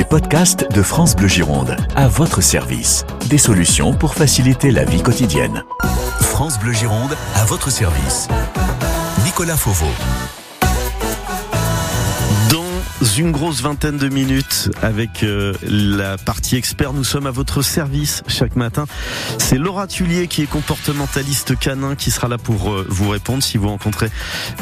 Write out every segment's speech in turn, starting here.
Les podcasts de France Bleu Gironde, à votre service. Des solutions pour faciliter la vie quotidienne. France Bleu Gironde, à votre service. Nicolas Fauveau une grosse vingtaine de minutes avec euh, la partie expert. Nous sommes à votre service chaque matin. C'est Laura Tullier qui est comportementaliste canin qui sera là pour euh, vous répondre. Si vous rencontrez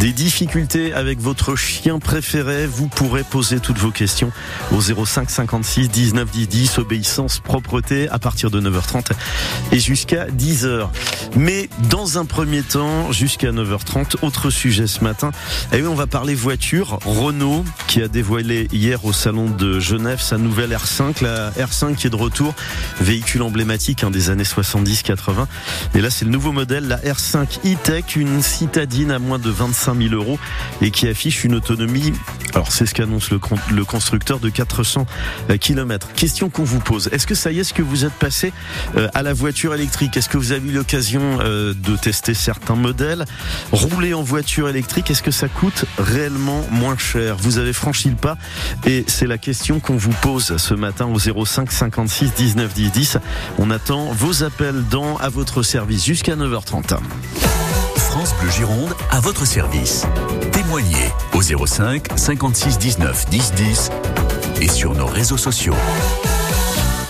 des difficultés avec votre chien préféré, vous pourrez poser toutes vos questions au 05 56 19 10 10 obéissance propreté à partir de 9h30 et jusqu'à 10h. Mais dans un premier temps, jusqu'à 9h30, autre sujet ce matin. Et eh oui, on va parler voiture. Renault qui a dévoilé hier au salon de Genève sa nouvelle R5, la R5 qui est de retour, véhicule emblématique hein, des années 70-80. Et là, c'est le nouveau modèle, la R5 e-Tech, une citadine à moins de 25 000 euros et qui affiche une autonomie, alors c'est ce qu'annonce le, le, constructeur, de 400 euh, km. Question qu'on vous pose, est-ce que ça y est, est-ce que vous êtes passé euh, à la voiture électrique? Est-ce que vous avez eu l'occasion euh, de tester certains modèles? Rouler en voiture électrique, est-ce que ça coûte réellement moins cher? Vous avez franchi pas et c'est la question qu'on vous pose ce matin au 05 56 19 10 10. On attend vos appels dans à votre service jusqu'à 9h30. France Bleu Gironde à votre service. Témoignez au 05 56 19 10 10 et sur nos réseaux sociaux.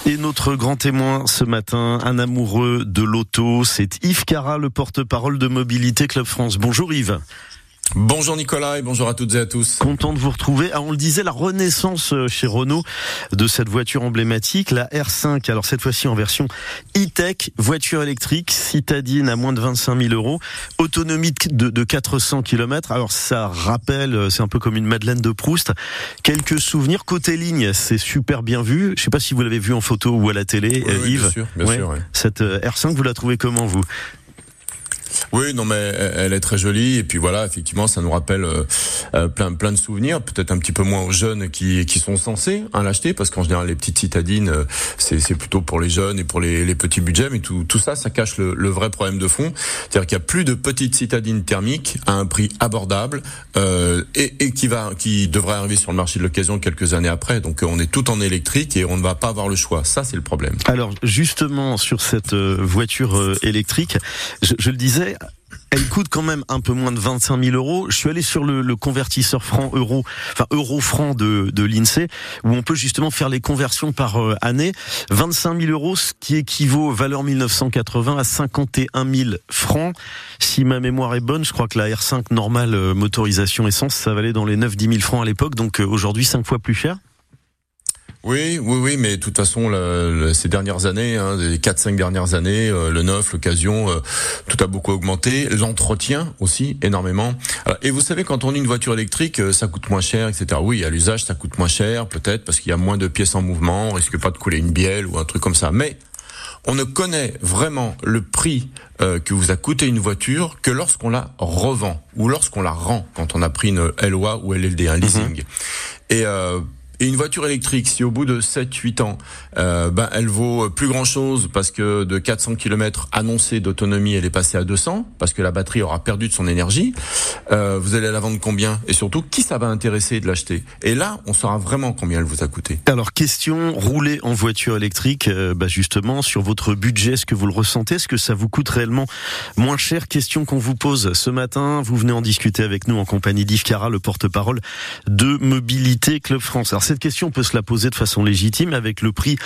Et notre grand témoin ce matin, un amoureux de l'auto, c'est Yves Cara, le porte-parole de Mobilité Club France. Bonjour Yves. Bonjour Nicolas et bonjour à toutes et à tous. Content de vous retrouver. Ah, on le disait, la renaissance euh, chez Renault de cette voiture emblématique, la R5. Alors cette fois-ci en version e-tech, voiture électrique, citadine à moins de 25 000 euros, autonomie de, de 400 km. Alors ça rappelle, euh, c'est un peu comme une Madeleine de Proust. Quelques souvenirs côté ligne, c'est super bien vu. Je sais pas si vous l'avez vu en photo ou à la télé, oui, Yves. Bien sûr, bien sûr, Cette euh, R5, vous la trouvez comment vous? Oui, non, mais elle est très jolie et puis voilà, effectivement, ça nous rappelle euh, euh, plein plein de souvenirs. Peut-être un petit peu moins aux jeunes qui qui sont censés hein, l'acheter parce qu'en général, les petites citadines, euh, c'est plutôt pour les jeunes et pour les, petits budgets. Mais tout tout ça, ça cache le, vrai problème de fond, c'est-à-dire qu'il y a plus de petites citadines thermiques à un prix abordable et, qui va qui devrait arriver sur le marché de l'occasion quelques années après. Donc on est tout en électrique et on ne va pas avoir le choix. Ça, c'est le problème. Alors justement sur cette voiture électrique, je le disais elle coûte quand même un peu moins de 25 000 euros. Je suis allé sur le, convertisseur franc euro, enfin euro franc de, de l'Insee, où on peut justement faire les conversions par euh, année. 25 000 euros, ce qui équivaut valeur 1980 à 51 000 francs. Si ma mémoire est bonne, je crois que la R5 normale euh, motorisation essence, ça valait dans les 9-10 000 francs à l'époque, donc euh, aujourd'hui 5 fois plus cher. Oui, oui, oui, mais de toute façon, ces dernières années, hein, les 4-5 dernières années, euh, le neuf, l'occasion, euh, tout a beaucoup augmenté. L'entretien aussi, énormément. et vous savez, quand on a une voiture électrique, euh, ça coûte moins cher, etc. Oui, à l'usage, ça coûte moins cher, peut-être, parce qu'il y a moins de pièces en mouvement, on risque pas de couler une bielle ou un truc comme ça. Mais on ne connaît vraiment le prix que vous a coûté une voiture que lorsqu'on la revend ou lorsqu'on la rend quand on a pris une LOA ou LLD, un leasing. Mm-hmm. Et et une voiture électrique, si au bout de 7-8 ans, euh, ben, elle vaut plus grand-chose parce que de 400 km annoncés d'autonomie, elle est passée à 200, parce que la batterie aura perdu de son énergie, euh, vous allez la vendre combien? Et surtout, qui ça va intéresser de l'acheter? Et là, on saura vraiment combien elle vous a coûté. Alors, question, rouler en voiture électrique, euh, bah justement, sur votre budget, est-ce que vous le ressentez? Est-ce que ça vous coûte réellement moins cher? Question qu'on vous pose ce matin. Vous venez en discuter avec nous en compagnie d'Yves Cara, le porte-parole de Mobilité Club France cette question, peut se la poser de façon légitime avec le prix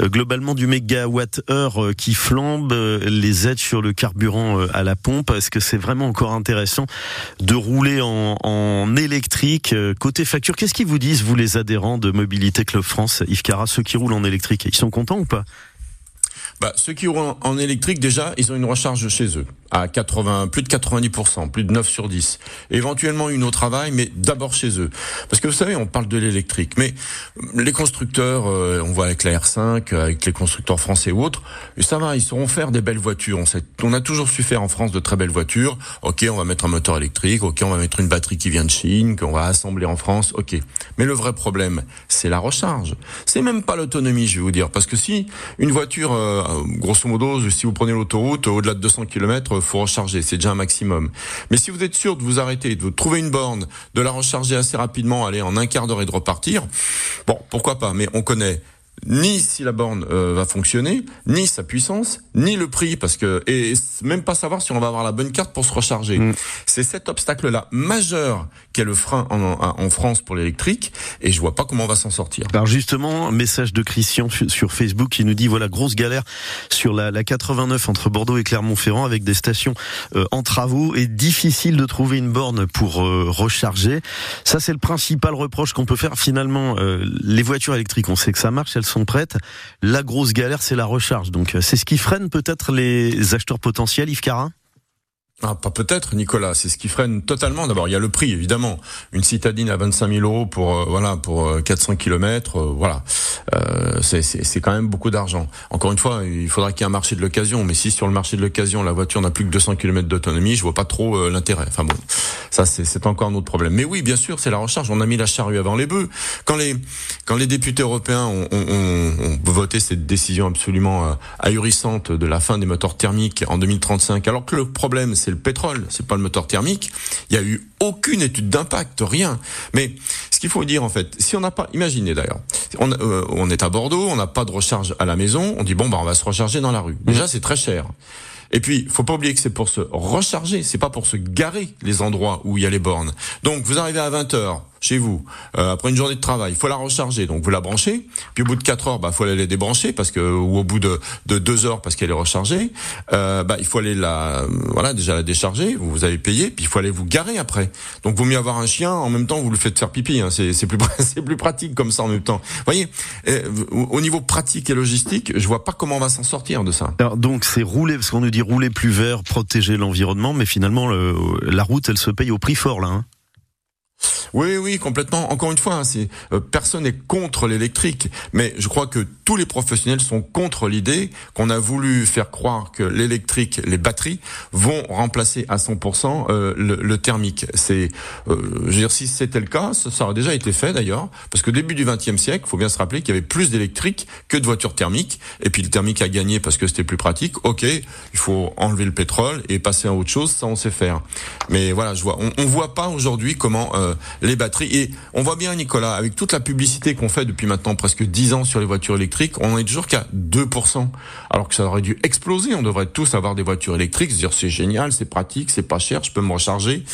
euh, globalement du mégawatt-heure euh, qui flambe, euh, les aides sur le carburant à la pompe. Est-ce que c'est vraiment encore intéressant de rouler en, en électrique Côté facture, qu'est-ce qu'ils vous disent, vous les adhérents de Mobilité Club France, Yves Cara, ceux qui roulent en électrique Ils sont contents ou pas? Bah, ceux qui roulent en électrique, déjà, ils ont une recharge chez eux à 80, plus de 90%, plus de 9 sur 10. Éventuellement une au travail, mais d'abord chez eux. Parce que vous savez, on parle de l'électrique, mais les constructeurs, euh, on voit avec la R5, avec les constructeurs français ou autres, ça va, ils sauront faire des belles voitures. On, sait, on a toujours su faire en France de très belles voitures. Ok, on va mettre un moteur électrique, ok, on va mettre une batterie qui vient de Chine, qu'on va assembler en France, ok. Mais le vrai problème, c'est la recharge. C'est même pas l'autonomie, je vais vous dire, parce que si une voiture, euh, grosso modo, si vous prenez l'autoroute, au-delà de 200 km, faut recharger. C'est déjà un maximum. Mais si vous êtes sûr de vous arrêter, de trouver une borne, de la recharger assez rapidement, aller en un quart d'heure et de repartir, bon, pourquoi pas. Mais on connaît ni si la borne euh, va fonctionner, ni sa puissance, ni le prix, parce que et même pas savoir si on va avoir la bonne carte pour se recharger. Mm. C'est cet obstacle-là majeur qu'est le frein en, en France pour l'électrique, et je vois pas comment on va s'en sortir. Alors justement, message de Christian sur Facebook qui nous dit voilà grosse galère sur la, la 89 entre Bordeaux et Clermont-Ferrand avec des stations euh, en travaux et difficile de trouver une borne pour euh, recharger. Ça c'est le principal reproche qu'on peut faire finalement. les voitures électriques, on sait que ça marche, elles sont prêtes. La grosse galère, c'est la recharge. Donc, euh, c'est ce qui freine peut-être les acheteurs potentiels, Yves Carin ah, pas peut-être, Nicolas. C'est ce qui freine totalement. D'abord, il y a le prix, évidemment. Une citadine à 25 000 euros pour euh, voilà pour 400 euh, km, euh, voilà. Euh, c'est quand même beaucoup d'argent. Encore une fois, il faudra qu'il y ait un marché de l'occasion. Mais si sur le marché de l'occasion, la voiture n'a plus que 200 km d'autonomie, je vois pas trop l'intérêt. Enfin bon, ça c'est encore un autre problème. Mais oui, bien sûr, c'est la recharge. On a mis la charrue avant les bœufs. Quand les quand les députés européens ont, ont, ont voté cette décision absolument ahurissante de la fin des moteurs thermiques en 2035, alors que le problème c'est le pétrole, c'est pas le moteur thermique. Il y a eu aucune étude d'impact, rien. Mais ce qu'il faut dire en fait, si on n'a pas, imaginez d'ailleurs, on, euh, on, est à Bordeaux, on n'a pas de recharge à la maison, on dit bon bah on va se recharger dans la rue. Déjà c'est très cher. Et puis, faut pas oublier que c'est pour se recharger, c'est pas pour se garer les endroits où il y a les bornes. Donc, vous arrivez à 20 heures, chez vous, euh, après une journée de travail, il faut la recharger, donc vous la branchez, puis au bout de 4 heures, bah faut aller la débrancher parce que ou au bout de, de 2 heures parce qu'elle est rechargée, euh, bah il faut aller la voilà déjà la décharger, vous avez payé, puis il faut aller vous garer après. Donc vaut mieux avoir un chien en même temps vous le faites faire pipi, hein, c'est plus pratique comme ça en même temps. Vous voyez, euh, au niveau pratique et logistique, je vois pas comment on va s'en sortir de ça. Alors donc c'est rouler parce qu'on nous dit rouler plus vert, protéger l'environnement, mais finalement le, la route elle se paye au prix fort là. Hein. Oui, oui, complètement. Encore une fois, hein, c'est euh, personne n'est contre l'électrique, mais je crois que tous les professionnels sont contre l'idée qu'on a voulu faire croire que l'électrique, les batteries, vont remplacer à 100% euh, le, thermique. C'est, euh, si c'était le cas, ça, aurait déjà été fait d'ailleurs, parce que début du XXe siècle, faut bien se rappeler qu'il y avait plus d'électrique que de voitures thermiques, et puis le thermique a gagné parce que c'était plus pratique. Ok, il faut enlever le pétrole et passer à autre chose, ça on sait faire. Mais voilà, je vois, on, on voit pas aujourd'hui comment les batteries. Et on voit bien, Nicolas, avec toute la publicité qu'on fait depuis maintenant presque 10 ans sur les voitures électriques, on est toujours qu'à 2%. Alors que ça aurait dû exploser. On devrait tous avoir des voitures électriques, se dire c'est génial, c'est pratique, c'est pas cher, je peux me recharger.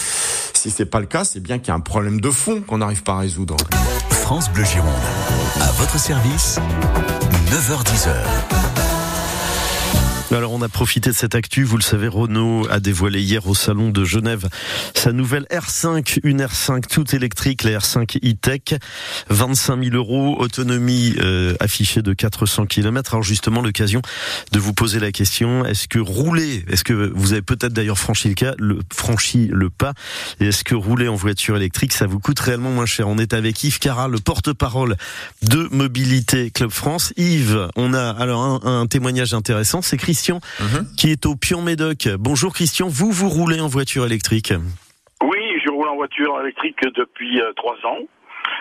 Si c'est pas le cas, c'est bien qu'il y a un problème de fond qu'on n'arrive pas à résoudre. France Bleu Gironde, à votre service, 9h10h. Alors on a profité de cette actu, vous le savez, Renault a dévoilé hier au salon de Genève sa nouvelle R5, une R5 toute électrique, la R5 e-Tech, 25 000 euros, autonomie euh, affichée de 400 km. Alors justement l'occasion de vous poser la question, est-ce que rouler, est-ce que vous avez peut-être d'ailleurs franchi le cas, le, franchi le pas, est-ce que rouler en voiture électrique, ça vous coûte réellement moins cher? On est avec Yves Cara, le porte-parole de Mobilité Club France. Yves, on a alors un, un témoignage intéressant, c'est Christian Mhm. qui est au Pion-Médoc. Bonjour Christian, vous, vous roulez en voiture électrique? Oui, je roule en voiture électrique depuis euh, trois ans.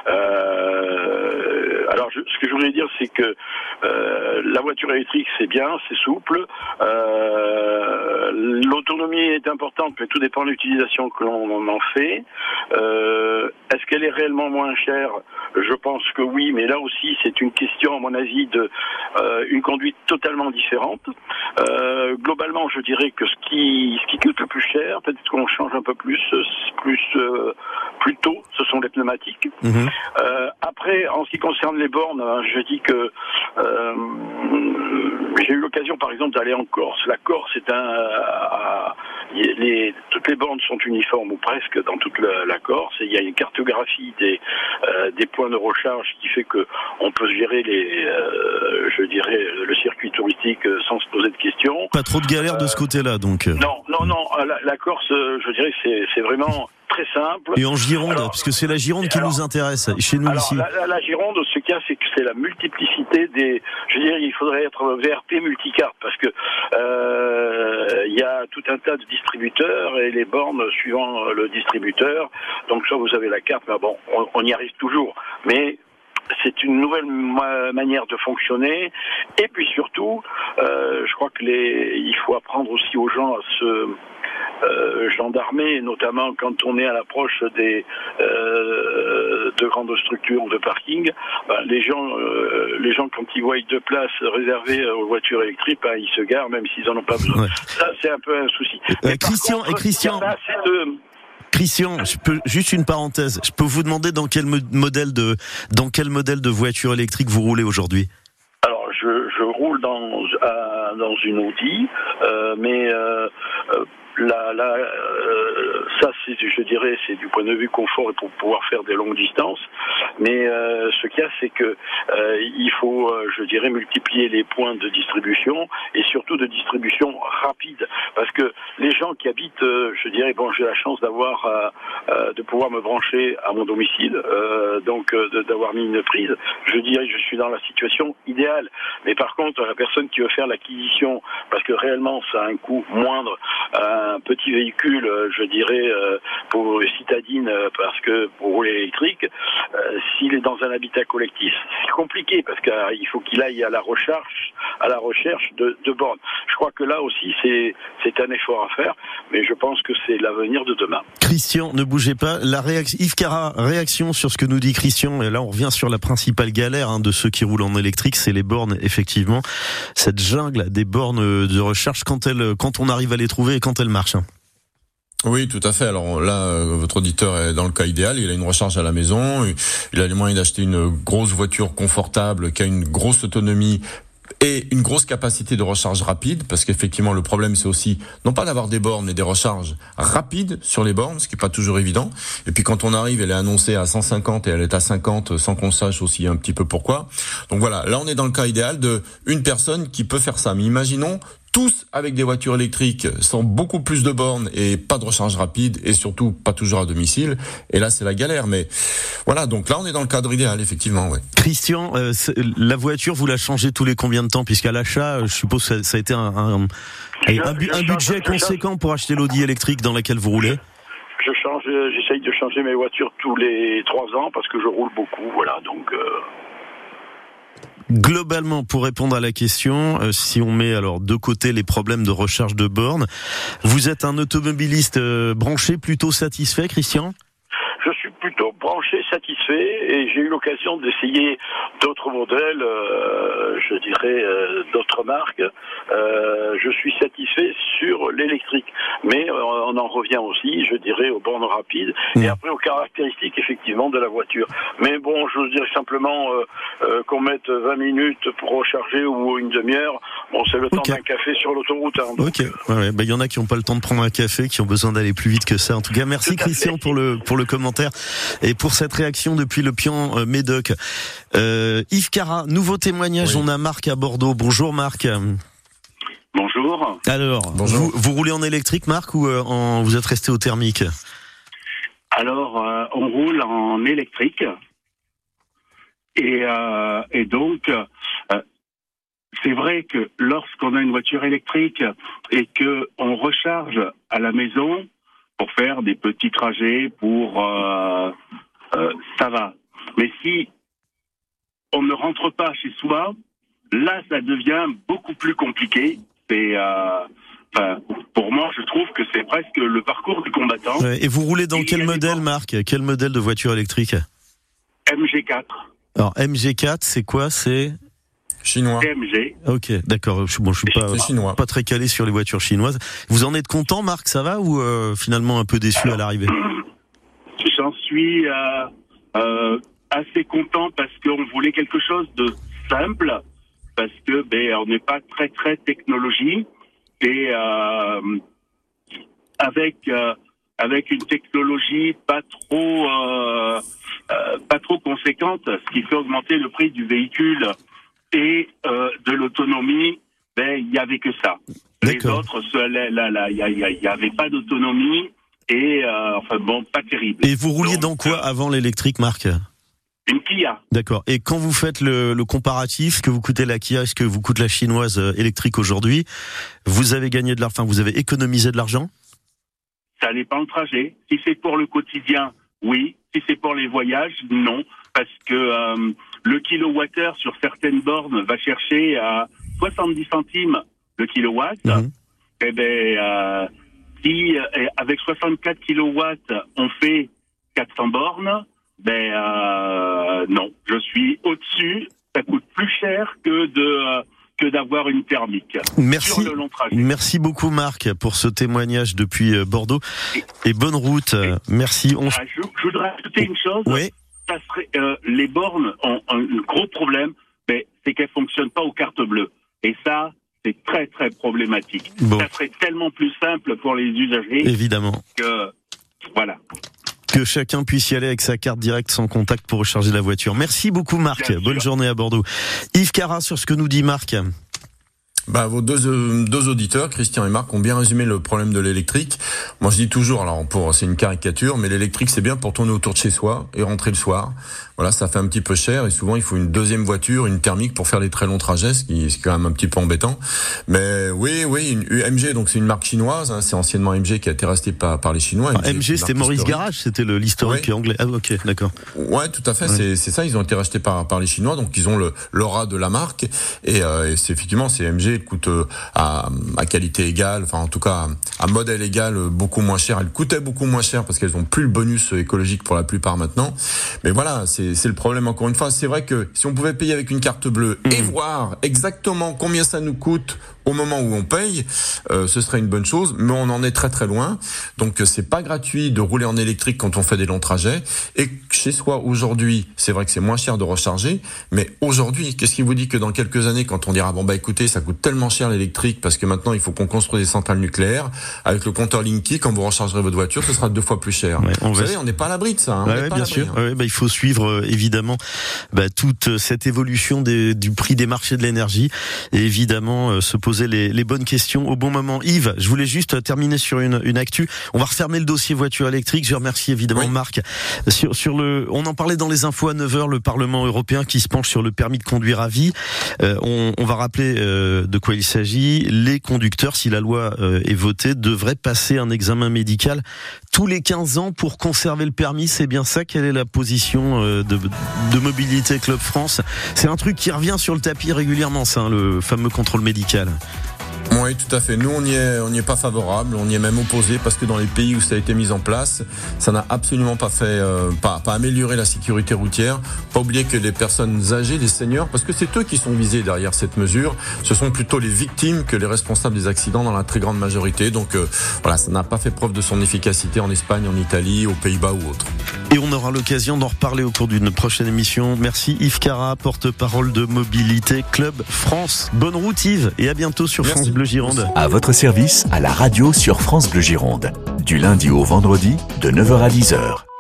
Euh, alors, ce que je voulais dire, c'est que euh, la voiture électrique, c'est bien, c'est souple. Euh, L'autonomie est importante, mais tout dépend de l'utilisation que l'on en fait. Euh, Est-ce qu'elle est réellement moins chère? Je pense que oui, mais là aussi, c'est une question, à mon avis, de une conduite totalement différente. Globalement, je dirais que ce qui, ce qui coûte le plus cher, peut-être qu'on change un peu plus, plus, plus tôt, ce sont les pneumatiques. Mhm. Après, en ce qui concerne les bornes, hein, je dis que euh, j'ai eu l'occasion, par exemple, d'aller en Corse. La Corse est un, les, toutes les bornes sont uniformes ou presque dans toute la, Corse. Et il y a une cartographie des euh, des points de recharge qui fait que on peut gérer les, je dirais, le circuit touristique sans se poser de questions. Pas trop de galères de ce côté-là, donc. Non, non, non. La, la Corse, je dirais, c'est c'est vraiment très simple. Et en Gironde, parce que c'est la Gironde qui nous intéresse, chez nous ici. La, la, Gironde, ce qu'il y a, c'est que c'est la multiplicité des. Je veux dire, il faudrait être VRP multicarte parce que euh, il y a tout un tas de distributeurs et les bornes suivant le distributeur. Donc soit vous avez la carte, mais bon, on, on y arrive toujours. Mais c'est une nouvelle manière de fonctionner. Et puis surtout, euh, je crois que les, il faut apprendre aussi aux gens à se euh, gendarmer, notamment quand on est à l'approche des euh, de grandes structures de parking. Ben, les gens, euh, les gens quand ils voient deux places réservées aux voitures électriques, ben, ils se garent même s'ils en ont pas besoin. Ça, c'est un peu un souci. Christian, et Christian. Christian, je peux juste une parenthèse. Je peux vous demander dans quel modèle de dans quel modèle de voiture électrique vous roulez aujourd'hui? Alors, je, je, roule dans dans une Audi, euh, mais euh, Là, là, euh, ça, c'est, je dirais, c'est du point de vue confort et pour pouvoir faire des longues distances. Mais euh, ce qu'il y a, c'est que euh, il faut, euh, je dirais, multiplier les points de distribution et surtout de distribution rapide, parce que les gens qui habitent, euh, je dirais, bon, j'ai la chance d'avoir, de pouvoir me brancher à mon domicile, donc d'avoir mis une prise. Je dirais, je suis dans la situation idéale. Mais par contre, la personne qui veut faire l'acquisition, parce que réellement, ça a un coût moindre un petit véhicule, euh, je dirais, euh, pour citadine, euh, parce que pour rouler électrique, s'il est dans un habitat collectif, c'est compliqué parce qu'il faut qu'il aille à la recherche, à la recherche de, de bornes. Je crois que là aussi, c'est c'est un effort à faire, mais je pense que c'est l'avenir de demain. Christian, ne bougez pas. La réaction, Yves Cara, réaction sur ce que nous dit Christian. Et là, on revient sur la principale galère hein, de ceux qui roulent en électrique, c'est les bornes. Effectivement, cette jungle des bornes de recharge quand elles, quand on arrive à les trouver et quand elles marchent. Hein. Oui, tout à fait. Alors là, euh, votre auditeur est dans le cas idéal. Il a une recharge à la maison. Il a les moyens d'acheter une grosse voiture confortable qui a une grosse autonomie et une grosse capacité de recharge rapide, parce qu'effectivement le problème c'est aussi non pas d'avoir des bornes mais des recharges rapides sur les bornes, ce qui est pas toujours évident. Et puis quand on arrive, elle est annoncée à 150 et elle est à 50 sans qu'on sache aussi un petit peu pourquoi. Donc voilà, là on est dans le cas idéal de une personne qui peut faire ça. Mais imaginons tous avec des voitures électriques sans beaucoup plus de bornes et pas de recharge rapide et surtout pas toujours à domicile. Et là, c'est la galère. Mais voilà, donc là, on est dans le cadre idéal, effectivement. Ouais. Christian, euh, la voiture, vous la changez tous les combien de temps? Puisqu'à l'achat, euh, je suppose que ça, a été un, un, un, budget conséquent pour acheter l'Audi électrique dans laquelle vous roulez? Je change, j'essaye de changer mes voitures tous les trois ans parce que je roule beaucoup, voilà. Donc, euh, Globalement, pour répondre à la question, euh, si on met alors de côté les problèmes de recharge de bornes, vous êtes un automobiliste euh, branché plutôt satisfait, Christian? Je suis plutôt branché, satisfait, et j'ai eu l'occasion d'essayer d'autres modèles, euh, je dirais d'autres marques. je suis satisfait sur l'électrique, mais on en revient aussi, je dirais, aux bornes rapides et mmh. après aux caractéristiques effectivement de la voiture. Mais bon, je dirais simplement qu'on mette 20 minutes pour recharger ou une demi-heure. Bon, c'est le temps d'un café sur l'autoroute. Hein, ok. Euh, bah, il y en a qui n'ont pas le temps de prendre un café, qui ont besoin d'aller plus vite que ça. En tout cas, merci Christian pour le pour le commentaire et pour cette réaction depuis le Pian euh, Médoc. Euh, Yves Cara, nouveau témoignage. On a Marc à Bordeaux. Bonjour Marc. Bonjour. Alors, Vous, vous, roulez en électrique, Marc, ou euh, en, vous êtes resté au thermique Alors, on roule en électrique. Et, euh, et donc, euh, c'est vrai que lorsqu'on a une voiture électrique et que on recharge à la maison pour faire des petits trajets, pour euh, euh, ça va. Mais si on ne rentre pas chez soi, là, ça devient beaucoup plus compliqué. C'est Enfin, pour moi, je trouve que c'est presque le parcours du combattant. Et vous roulez dans quel modèle, Marc? Quel modèle de voiture électrique? MG4. Alors MG4, c'est quoi? C'est chinois. MG. Ok, d'accord. Bon, je suis pas chinois. pas très calé sur les voitures chinoises. Vous en êtes content, Marc? Ça va ou euh, finalement un peu déçu à l'arrivée? J'en suis euh, euh, assez content parce qu'on voulait quelque chose de simple, parce que ben on n'est pas très très technologie et euh, avec euh, avec une technologie pas trop euh, pas trop conséquente, ce qui fait augmenter le prix du véhicule et de l'autonomie. Ben il y avait que ça. Les autres, il n'y avait pas d'autonomie et euh, enfin bon, pas terrible. Et vous rouliez dans quoi avant l'électrique, Marc une Kia. D'accord. Et quand vous faites le, le, comparatif, que vous coûtez la Kia, ce que vous coûte la chinoise électrique aujourd'hui, vous avez gagné de l'argent, vous avez économisé de l'argent? Ça dépend le trajet. Si c'est pour le quotidien, oui. Si c'est pour les voyages, non. Parce que euh, le kilowattheure sur certaines bornes va chercher à 70 centimes le kilowatt. Mhm. Eh ben, euh, si euh, avec 64 kilowatts on fait 400 bornes, ben euh, non, je suis au-dessus. Ça coûte plus cher que de euh, que d'avoir une thermique Merci. sur le long trajet. Merci beaucoup Marc pour ce témoignage depuis euh, Bordeaux et bonne route. Euh, Merci. On... Ah, je, je voudrais ajouter une chose. Oui. Ça serait, euh, les bornes ont, ont un gros problème, c'est qu'elles fonctionnent pas aux cartes bleues. Et ça, c'est très très problématique. Bon. Ça serait tellement plus simple pour les usagers Évidemment. que voilà. Que chacun puisse y aller avec sa carte directe sans contact pour recharger la voiture. Merci beaucoup Marc. Bonne journée à Bordeaux. Yves Cara sur ce que nous dit Marc. Bah, vos deux, euh, deux auditeurs, Christian et Marc, ont bien résumé le problème de l'électrique. Moi, je dis toujours, alors pour c'est une caricature, mais l'électrique c'est bien pour tourner autour de chez soi et rentrer le soir. Voilà, ça fait un petit peu cher et souvent il faut une deuxième voiture, une thermique pour faire des très longs trajets, ce qui est quand même un petit peu embêtant. Mais oui, oui, une UMG, donc c'est une marque chinoise. hein, c'est anciennement MG qui a été resté par, par les Chinois. Ah, MG, c'était Maurice. Garage, c'était l'historique Oui. anglais. Ah ok, d'accord. Ouais, tout à fait. Ouais. C'est, ça. Ils ont été rachetés par par les Chinois, donc ils ont l'aura de la marque. Et, euh, et c'est effectivement, c'est MG elle coûte euh, à, à qualité égale, enfin en tout cas à modèle égal, euh, beaucoup moins cher. Elle coûtait beaucoup moins cher parce qu'elles ont plus le bonus écologique pour la plupart maintenant. Mais voilà, c'est c'est le problème encore une fois. C'est vrai que si on pouvait payer avec une carte bleue et voir exactement combien ça nous coûte au moment où on paye, euh, ce serait une bonne chose. Mais on en est très très loin. Donc euh, c'est pas gratuit de rouler en électrique quand on fait des longs trajets. Et chez soi aujourd'hui, c'est vrai que c'est moins cher de recharger. Mais aujourd'hui, qu'est-ce qui vous dit que dans quelques années, quand on dira bon bah écoutez, ça coûte tellement cher l'électrique parce que maintenant il faut qu'on construise des centrales nucléaires avec le compteur Linky, quand vous rechargerez votre voiture, ce sera deux fois plus cher. Ouais, on vous va- savez, on n'est pas à l'abri de ça. hein. Ouais, ouais, bien sûr. hein. Bah, il faut suivre euh, évidemment bah, toute euh, cette évolution des- du prix des marchés de l'énergie et évidemment euh, se poser les, les bonnes questions au bon moment. Yves, je voulais juste terminer sur une, une actu. On va refermer le dossier voiture électrique. Je remercie évidemment Oui. Marc sur, sur le. On en parlait dans les infos à 9h, le Parlement européen qui se penche sur le permis de conduire à vie. Euh, on, on va rappeler euh, de quoi il s'agit. Les conducteurs, si la loi euh, est votée, devraient passer un examen médical tous les 15 ans pour conserver le permis. C'est bien ça Quelle est la position euh, de, Mobilité Club France? C'est un truc qui revient sur le tapis régulièrement, ça, hein, le fameux contrôle médical. Oui, tout à fait. Nous, on n'y est, est pas favorable, on y est même opposé parce que dans les pays où ça a été mis en place, ça n'a absolument pas fait, euh, pas, pas amélioré la sécurité routière. Pas oublier que les personnes âgées, les seniors, parce que c'est eux qui sont visés derrière cette mesure, ce sont plutôt les victimes que les responsables des accidents dans la très grande majorité. Donc euh, voilà, ça n'a pas fait preuve de son efficacité en Espagne, en Italie, aux Pays-Bas ou autres. Et on aura l'occasion d'en reparler au cours d'une prochaine émission. Merci Yves Cara, porte-parole de Mobilité Club France. Bonne route Yves et à bientôt sur Merci. France Bleu Gironde. À votre service, à la radio sur France Bleu Gironde. Du lundi au vendredi, de 9h à 10h.